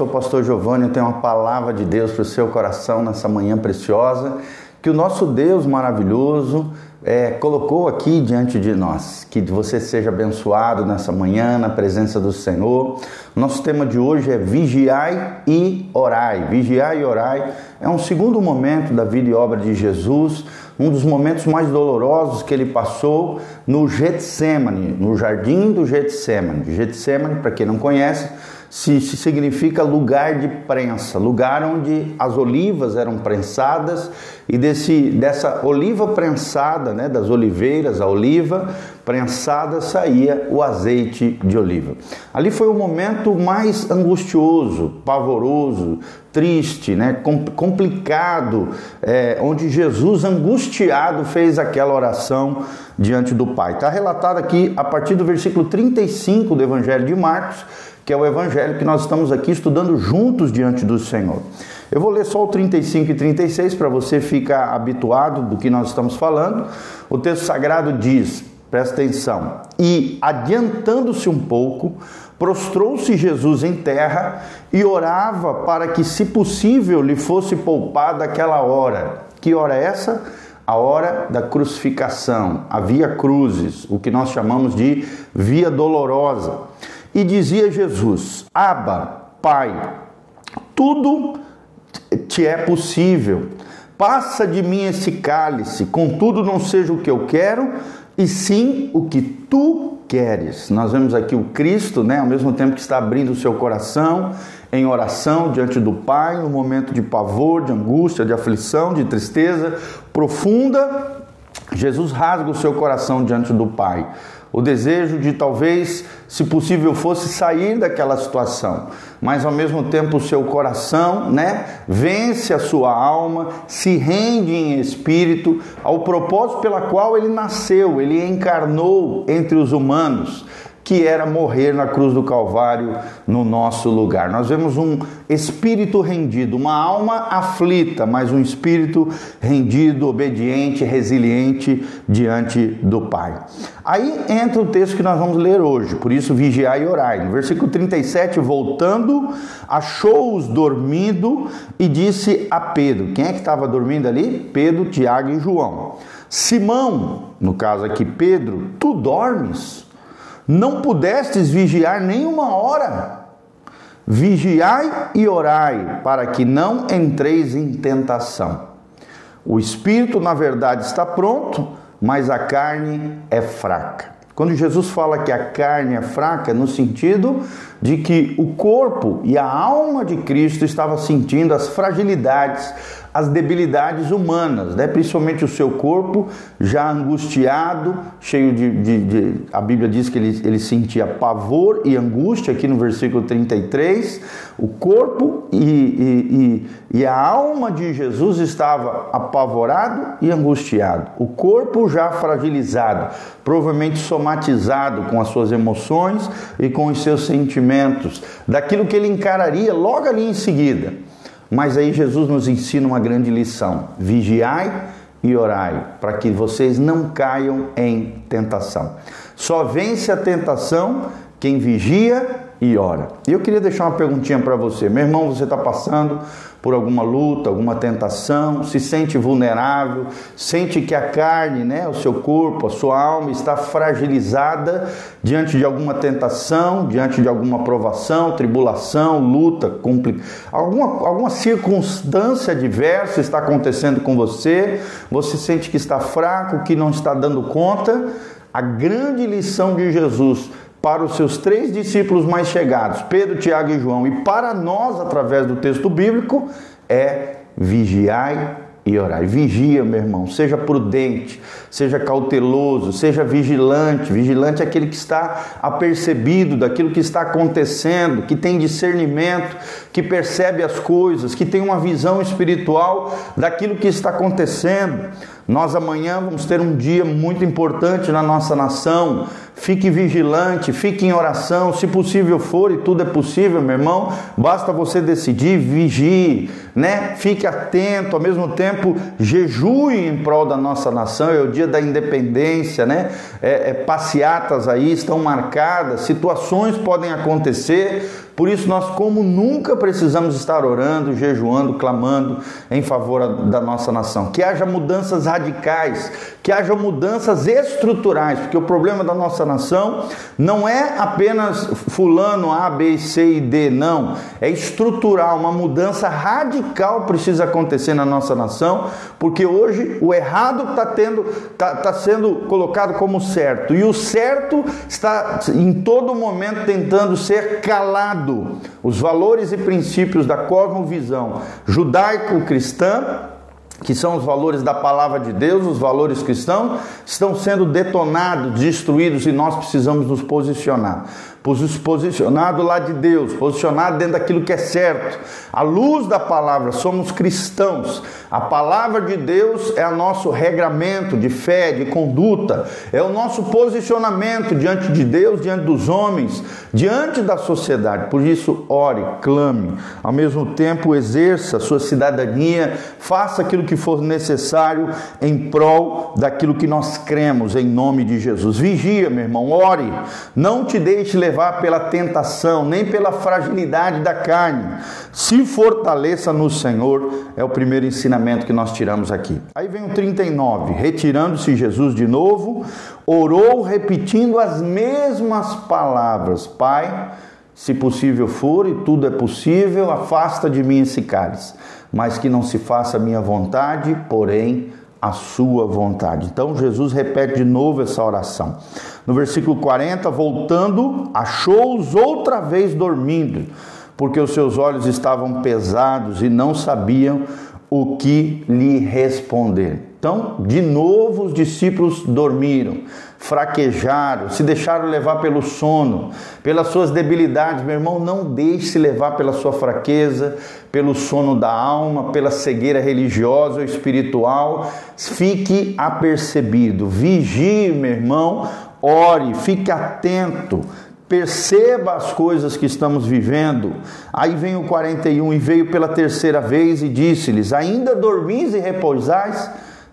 Sou pastor Giovanni, eu tenho uma palavra de Deus para o seu coração nessa manhã preciosa, que o nosso Deus maravilhoso é, colocou aqui diante de nós. Que você seja abençoado nessa manhã, na presença do Senhor. Nosso tema de hoje é vigiai e orai. Vigiai e orai é um segundo momento da vida e obra de Jesus, um dos momentos mais dolorosos que ele passou no Getsemane, no jardim do Getsemane. Getsemane, para quem não conhece, se, se significa lugar de prensa, lugar onde as olivas eram prensadas e desse, dessa oliva prensada, né, das oliveiras, a oliva prensada, saía o azeite de oliva. Ali foi o momento mais angustioso, pavoroso, triste, né, complicado, é, onde Jesus, angustiado, fez aquela oração diante do Pai. Está relatado aqui a partir do versículo 35 do Evangelho de Marcos que é o evangelho que nós estamos aqui estudando juntos diante do Senhor. Eu vou ler só o 35 e 36 para você ficar habituado do que nós estamos falando. O texto sagrado diz: presta atenção, e adiantando-se um pouco, prostrou-se Jesus em terra e orava para que, se possível, lhe fosse poupada aquela hora. Que hora é essa? A hora da crucificação, a via cruzes, o que nós chamamos de via dolorosa. E dizia Jesus: Aba, Pai, tudo te é possível. Passa de mim esse cálice, contudo não seja o que eu quero, e sim o que tu queres. Nós vemos aqui o Cristo, né, ao mesmo tempo que está abrindo o seu coração em oração diante do Pai, no momento de pavor, de angústia, de aflição, de tristeza profunda, Jesus rasga o seu coração diante do Pai o desejo de talvez, se possível fosse, sair daquela situação, mas ao mesmo tempo o seu coração, né, vence a sua alma, se rende em espírito ao propósito pela qual ele nasceu, ele encarnou entre os humanos que era morrer na cruz do Calvário no nosso lugar. Nós vemos um espírito rendido, uma alma aflita, mas um espírito rendido, obediente, resiliente diante do Pai. Aí entra o texto que nós vamos ler hoje, por isso vigiai e orai. No versículo 37, voltando, achou-os dormindo e disse a Pedro: quem é que estava dormindo ali? Pedro, Tiago e João. Simão, no caso aqui Pedro, tu dormes? Não pudestes vigiar nenhuma hora. Vigiai e orai, para que não entreis em tentação. O espírito, na verdade, está pronto, mas a carne é fraca. Quando Jesus fala que a carne é fraca, no sentido de que o corpo e a alma de Cristo estavam sentindo as fragilidades, as debilidades humanas, né? principalmente o seu corpo já angustiado, cheio de, de, de, A Bíblia diz que ele, ele sentia pavor e angústia, aqui no versículo 33. O corpo e, e, e, e a alma de Jesus estava apavorado e angustiado. O corpo já fragilizado, provavelmente somatizado com as suas emoções e com os seus sentimentos, daquilo que ele encararia logo ali em seguida. Mas aí Jesus nos ensina uma grande lição: vigiai e orai, para que vocês não caiam em tentação. Só vence a tentação quem vigia e ora. E eu queria deixar uma perguntinha para você. Meu irmão, você está passando por alguma luta, alguma tentação, se sente vulnerável, sente que a carne, né, o seu corpo, a sua alma está fragilizada diante de alguma tentação, diante de alguma provação, tribulação, luta, compli... alguma, alguma circunstância adversa está acontecendo com você, você sente que está fraco, que não está dando conta. A grande lição de Jesus para os seus três discípulos mais chegados, Pedro, Tiago e João, e para nós, através do texto bíblico, é vigiai e orai. Vigia, meu irmão, seja prudente, seja cauteloso, seja vigilante. Vigilante é aquele que está apercebido daquilo que está acontecendo, que tem discernimento, que percebe as coisas, que tem uma visão espiritual daquilo que está acontecendo. Nós amanhã vamos ter um dia muito importante na nossa nação. Fique vigilante, fique em oração, se possível for, e tudo é possível, meu irmão. Basta você decidir, vigie, né? Fique atento, ao mesmo tempo jejue em prol da nossa nação. É o dia da independência, né? É, é, passeatas aí estão marcadas, situações podem acontecer Por isso, nós, como nunca, precisamos estar orando, jejuando, clamando em favor da nossa nação. Que haja mudanças radicais, que haja mudanças estruturais, porque o problema da nossa nação não é apenas fulano A, B, C e D, não. É estrutural, uma mudança radical precisa acontecer na nossa nação, porque hoje o errado está tá, tá sendo colocado como certo e o certo está em todo momento tentando ser calado. Os valores e princípios da cosmovisão judaico-cristã que são os valores da palavra de Deus, os valores cristãos, estão sendo detonados, destruídos e nós precisamos nos posicionar posicionado lá de Deus, posicionado dentro daquilo que é certo. A luz da palavra, somos cristãos. A palavra de Deus é o nosso regramento de fé, de conduta, é o nosso posicionamento diante de Deus, diante dos homens, diante da sociedade. Por isso, ore, clame, ao mesmo tempo exerça a sua cidadania, faça aquilo que for necessário em prol daquilo que nós cremos em nome de Jesus. Vigia, meu irmão, ore, não te deixe levar levar pela tentação, nem pela fragilidade da carne. Se fortaleça no Senhor, é o primeiro ensinamento que nós tiramos aqui. Aí vem o 39. Retirando-se Jesus de novo, orou repetindo as mesmas palavras: Pai, se possível for e tudo é possível, afasta de mim esse cálice, mas que não se faça a minha vontade, porém a sua vontade. Então Jesus repete de novo essa oração. No versículo 40, voltando, achou-os outra vez dormindo, porque os seus olhos estavam pesados e não sabiam o que lhe responder. Então, de novo, os discípulos dormiram, fraquejaram, se deixaram levar pelo sono, pelas suas debilidades. Meu irmão, não deixe se levar pela sua fraqueza, pelo sono da alma, pela cegueira religiosa ou espiritual. Fique apercebido, vigie, meu irmão, ore, fique atento perceba as coisas que estamos vivendo. Aí vem o 41 e veio pela terceira vez e disse-lhes: Ainda dormis e repousais?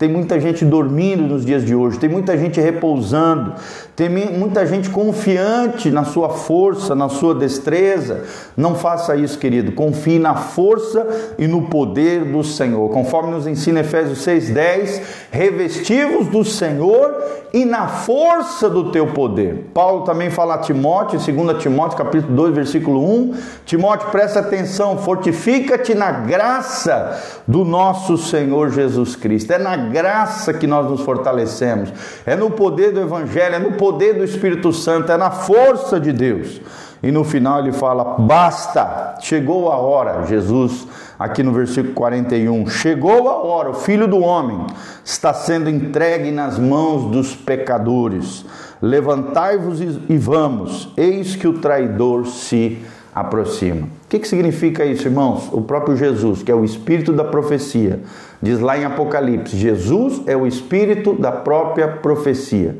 Tem muita gente dormindo nos dias de hoje, tem muita gente repousando, tem muita gente confiante na sua força, na sua destreza. Não faça isso, querido. Confie na força e no poder do Senhor. Conforme nos ensina Efésios 6:10, revestivos do Senhor e na força do teu poder. Paulo também fala a Timóteo, 2 Timóteo, capítulo 2, versículo 1. Timóteo, presta atenção, fortifica-te na graça do nosso Senhor Jesus Cristo. É na graça que nós nos fortalecemos. É no poder do evangelho, é no poder do Espírito Santo, é na força de Deus. E no final ele fala: basta, chegou a hora. Jesus, aqui no versículo 41, chegou a hora, o filho do homem está sendo entregue nas mãos dos pecadores. Levantai-vos e vamos, eis que o traidor se aproxima. O que, que significa isso, irmãos? O próprio Jesus, que é o espírito da profecia, diz lá em Apocalipse: Jesus é o espírito da própria profecia.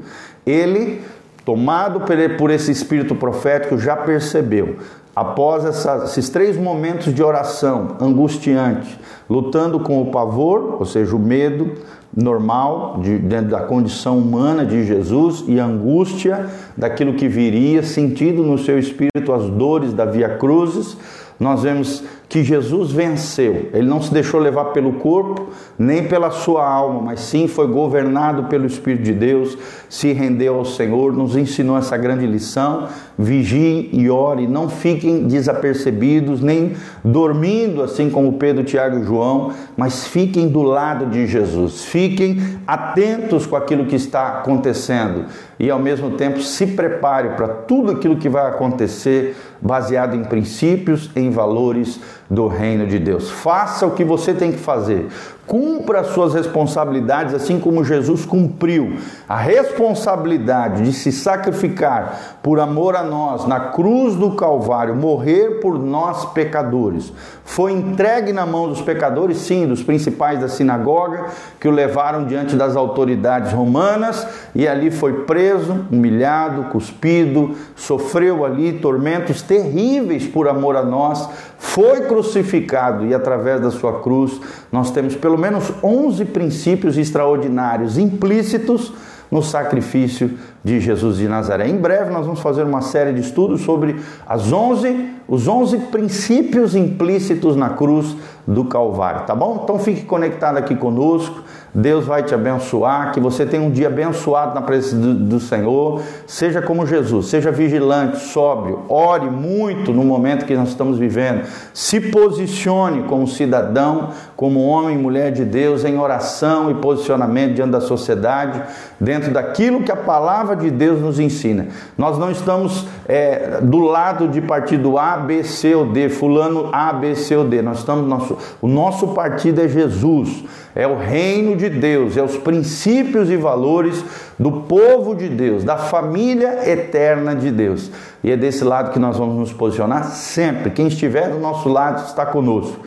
Ele, tomado por esse espírito profético, já percebeu, após esses três momentos de oração angustiante, lutando com o pavor, ou seja, o medo normal, de, dentro da condição humana de Jesus, e angústia daquilo que viria, sentindo no seu espírito as dores da via cruzes, nós vemos que Jesus venceu. Ele não se deixou levar pelo corpo, nem pela sua alma, mas sim foi governado pelo Espírito de Deus, se rendeu ao Senhor, nos ensinou essa grande lição. Vigie e ore, não fiquem desapercebidos, nem dormindo assim como Pedro, Tiago e João, mas fiquem do lado de Jesus. Fiquem atentos com aquilo que está acontecendo e ao mesmo tempo se prepare para tudo aquilo que vai acontecer baseado em princípios, em valores do reino de Deus. Faça o que você tem que fazer. Cumpra as suas responsabilidades assim como Jesus cumpriu a responsabilidade de se sacrificar por amor a nós na cruz do Calvário, morrer por nós pecadores. Foi entregue na mão dos pecadores, sim, dos principais da sinagoga, que o levaram diante das autoridades romanas e ali foi preso, humilhado, cuspido, sofreu ali tormentos terríveis por amor a nós, foi crucificado e através da sua cruz nós temos pelo menos 11 princípios extraordinários implícitos no sacrifício de Jesus de Nazaré. Em breve nós vamos fazer uma série de estudos sobre as 11 os 11 princípios implícitos na cruz do Calvário, tá bom? Então fique conectado aqui conosco. Deus vai te abençoar, que você tenha um dia abençoado na presença do, do, Senhor. Seja como Jesus, seja vigilante, sóbrio, ore muito no momento que nós estamos vivendo. Se posicione como cidadão, como homem e mulher de Deus em oração e posicionamento diante da sociedade, dentro daquilo que a palavra de Deus nos ensina. Nós não estamos é, do lado de partido A, B, C ou D, fulano A, B, C ou D. Nós estamos nosso, o nosso partido é Jesus é o reino de Deus, é os princípios e valores do povo de Deus, da família eterna de Deus. E é desse lado que nós vamos nos posicionar sempre. Quem estiver do nosso lado está conosco.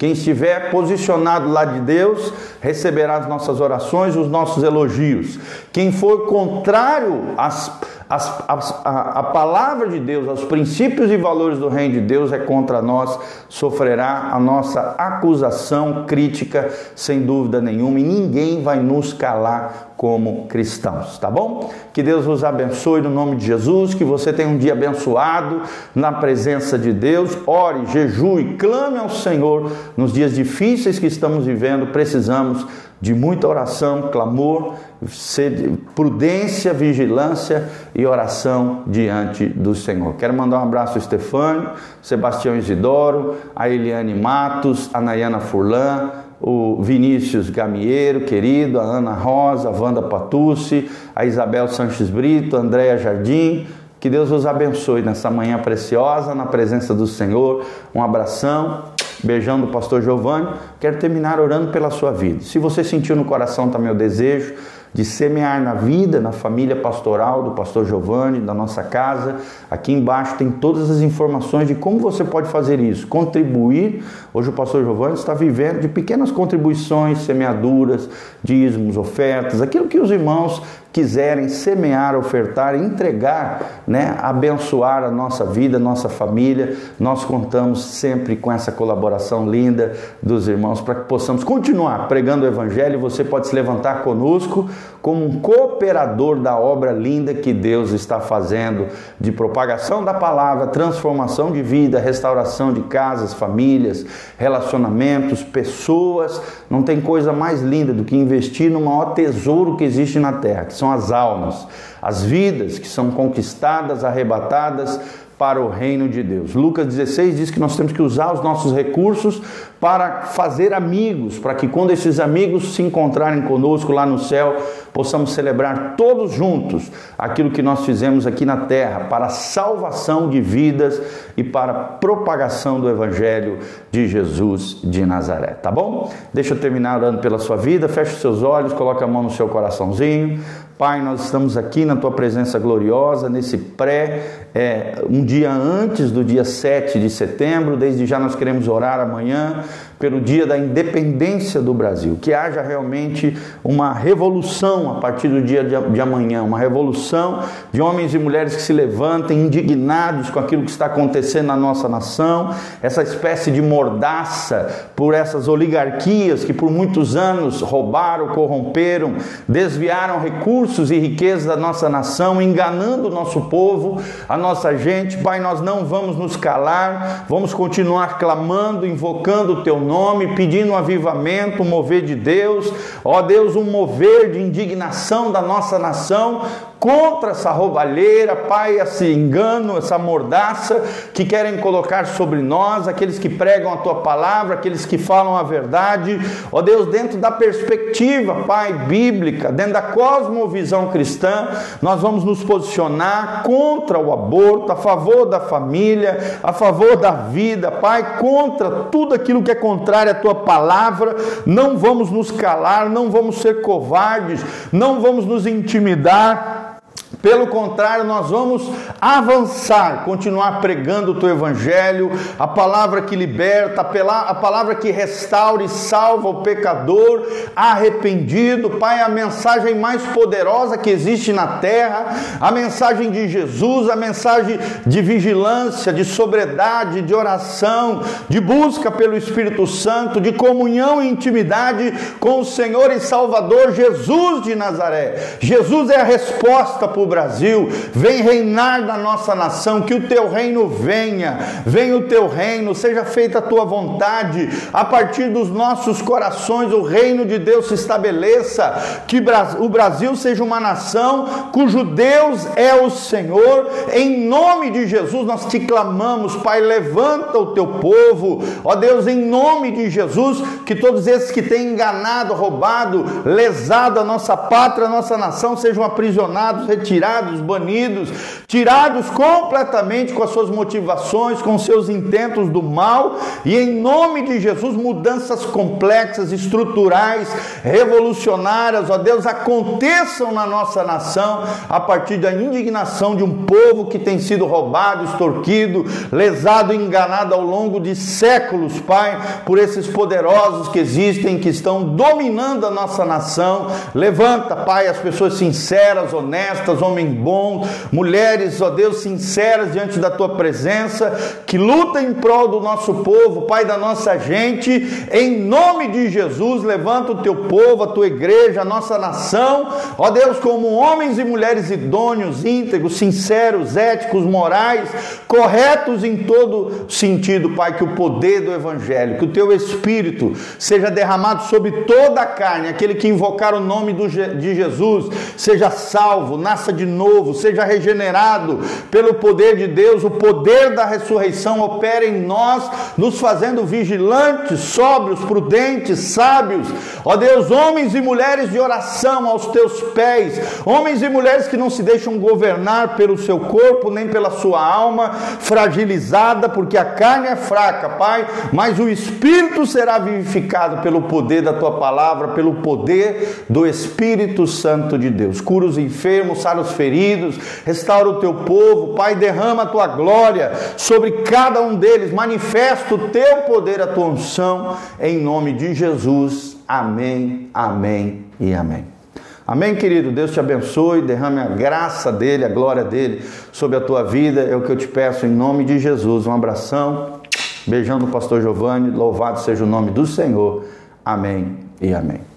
Quem estiver posicionado lá de Deus receberá as nossas orações, os nossos elogios. Quem for contrário às as, a, a palavra de Deus, os princípios e valores do reino de Deus é contra nós, sofrerá a nossa acusação crítica, sem dúvida nenhuma, e ninguém vai nos calar como cristãos, tá bom? Que Deus vos abençoe no nome de Jesus, que você tenha um dia abençoado na presença de Deus. Ore, jejue, clame ao Senhor nos dias difíceis que estamos vivendo. Precisamos de muita oração, clamor, prudência, vigilância e oração diante do Senhor. Quero mandar um abraço ao Estefânio, Sebastião Isidoro, a Eliane Matos, a Nayana Furlan, o Vinícius Gamieiro, querido, a Ana Rosa, a Wanda Patucci, a Isabel Sanches Brito, a Andréa Jardim. Que Deus os abençoe nessa manhã preciosa, na presença do Senhor. Um abração Beijão do pastor Giovanni. Quero terminar orando pela sua vida. Se você sentiu no coração também o desejo de semear na vida, na família pastoral do pastor Giovanni, da nossa casa. Aqui embaixo tem todas as informações de como você pode fazer isso, contribuir. Hoje o pastor Giovanni está vivendo de pequenas contribuições, semeaduras, dízimos, ofertas, aquilo que os irmãos quiserem semear, ofertar, entregar, né, abençoar a nossa vida, nossa família, nós contamos sempre com essa colaboração linda dos irmãos para que possamos continuar pregando o evangelho. Você pode se levantar conosco como um cooperador da obra linda que Deus está fazendo de propagação da palavra, transformação de vida, restauração de casas, famílias, relacionamentos, pessoas. Não tem coisa mais linda do que investir no maior tesouro que existe na terra, são as almas, as vidas que são conquistadas, arrebatadas para o reino de Deus. Lucas 16 diz que nós temos que usar os nossos recursos para fazer amigos, para que quando esses amigos se encontrarem conosco lá no céu, possamos celebrar todos juntos aquilo que nós fizemos aqui na terra para a salvação de vidas e para a propagação do evangelho de Jesus de Nazaré, tá bom? Deixa eu terminar orando pela sua vida, feche os seus olhos, coloque a mão no seu coraçãozinho. Pai, nós estamos aqui na tua presença gloriosa, nesse pré, é, um dia antes do dia 7 de setembro. Desde já nós queremos orar amanhã pelo dia da independência do Brasil, que haja realmente uma revolução a partir do dia de amanhã, uma revolução de homens e mulheres que se levantem indignados com aquilo que está acontecendo na nossa nação, essa espécie de mordaça por essas oligarquias que por muitos anos roubaram, corromperam, desviaram recursos e riquezas da nossa nação, enganando o nosso povo, a nossa gente. Pai, nós não vamos nos calar, vamos continuar clamando, invocando o teu nome nome, pedindo um avivamento, um mover de Deus, ó Deus, um mover de indignação da nossa nação, contra essa roubalheira, Pai, esse engano, essa mordaça que querem colocar sobre nós, aqueles que pregam a tua palavra, aqueles que falam a verdade, ó Deus, dentro da perspectiva, Pai, bíblica, dentro da cosmovisão cristã, nós vamos nos posicionar contra o aborto, a favor da família, a favor da vida, Pai, contra tudo aquilo que é contrário à tua palavra, não vamos nos calar, não vamos ser covardes, não vamos nos intimidar pelo contrário, nós vamos avançar, continuar pregando o teu evangelho, a palavra que liberta, a palavra que restaura e salva o pecador arrependido. Pai, a mensagem mais poderosa que existe na terra, a mensagem de Jesus, a mensagem de vigilância, de sobriedade, de oração, de busca pelo Espírito Santo, de comunhão e intimidade com o Senhor e Salvador Jesus de Nazaré. Jesus é a resposta por para o Brasil, vem reinar na nossa nação, que o teu reino venha, venha o teu reino, seja feita a tua vontade, a partir dos nossos corações o reino de Deus se estabeleça, que o Brasil seja uma nação cujo Deus é o Senhor, em nome de Jesus nós te clamamos, Pai, levanta o teu povo, ó Deus, em nome de Jesus, que todos esses que têm enganado, roubado, lesado a nossa pátria, a nossa nação, sejam aprisionados, retirados, banidos, tirados completamente com as suas motivações, com seus intentos do mal, e em nome de Jesus, mudanças complexas, estruturais, revolucionárias, ó Deus, aconteçam na nossa nação a partir da indignação de um povo que tem sido roubado, extorquido, lesado, enganado ao longo de séculos, Pai, por esses poderosos que existem, que estão dominando a nossa nação. Levanta, Pai, as pessoas sinceras, honestas, homens bons, mulheres, ó Deus, sinceras diante da tua presença, que lutam em prol do nosso povo, Pai, da nossa gente. Em nome de Jesus, levanta o teu povo, a tua igreja, a nossa nação, ó Deus, como homens e mulheres idôneos, íntegros, sinceros, éticos, morais, corretos em todo sentido, Pai, que o poder do Evangelho, que o teu Espírito seja derramado sobre toda a carne, aquele que invocar o nome de Jesus, seja salvo, nasça de novo, seja regenerado pelo poder de Deus, o poder da ressurreição opera em nós, nos fazendo vigilantes, sóbrios, prudentes, sábios, ó Deus, homens e mulheres de oração aos teus pés, homens e mulheres que não se deixam governar pelo seu corpo, nem pela sua alma, fragilizada, porque a carne é fraca, Pai, mas o Espírito será vivificado pelo poder da tua palavra, pelo poder do Espírito Santo de Deus. Cura os enfermos, sara os feridos, restaura o teu povo, Pai, derrama a tua glória sobre cada um deles, manifesta o teu poder, a tua unção, em nome de Jesus. Amém, amém e amém. Amém, querido? Deus te abençoe, derrame a graça dele, a glória dele sobre a tua vida. É o que eu te peço em nome de Jesus. Um abração, beijão do pastor Giovanni. Louvado seja o nome do Senhor. Amém e amém.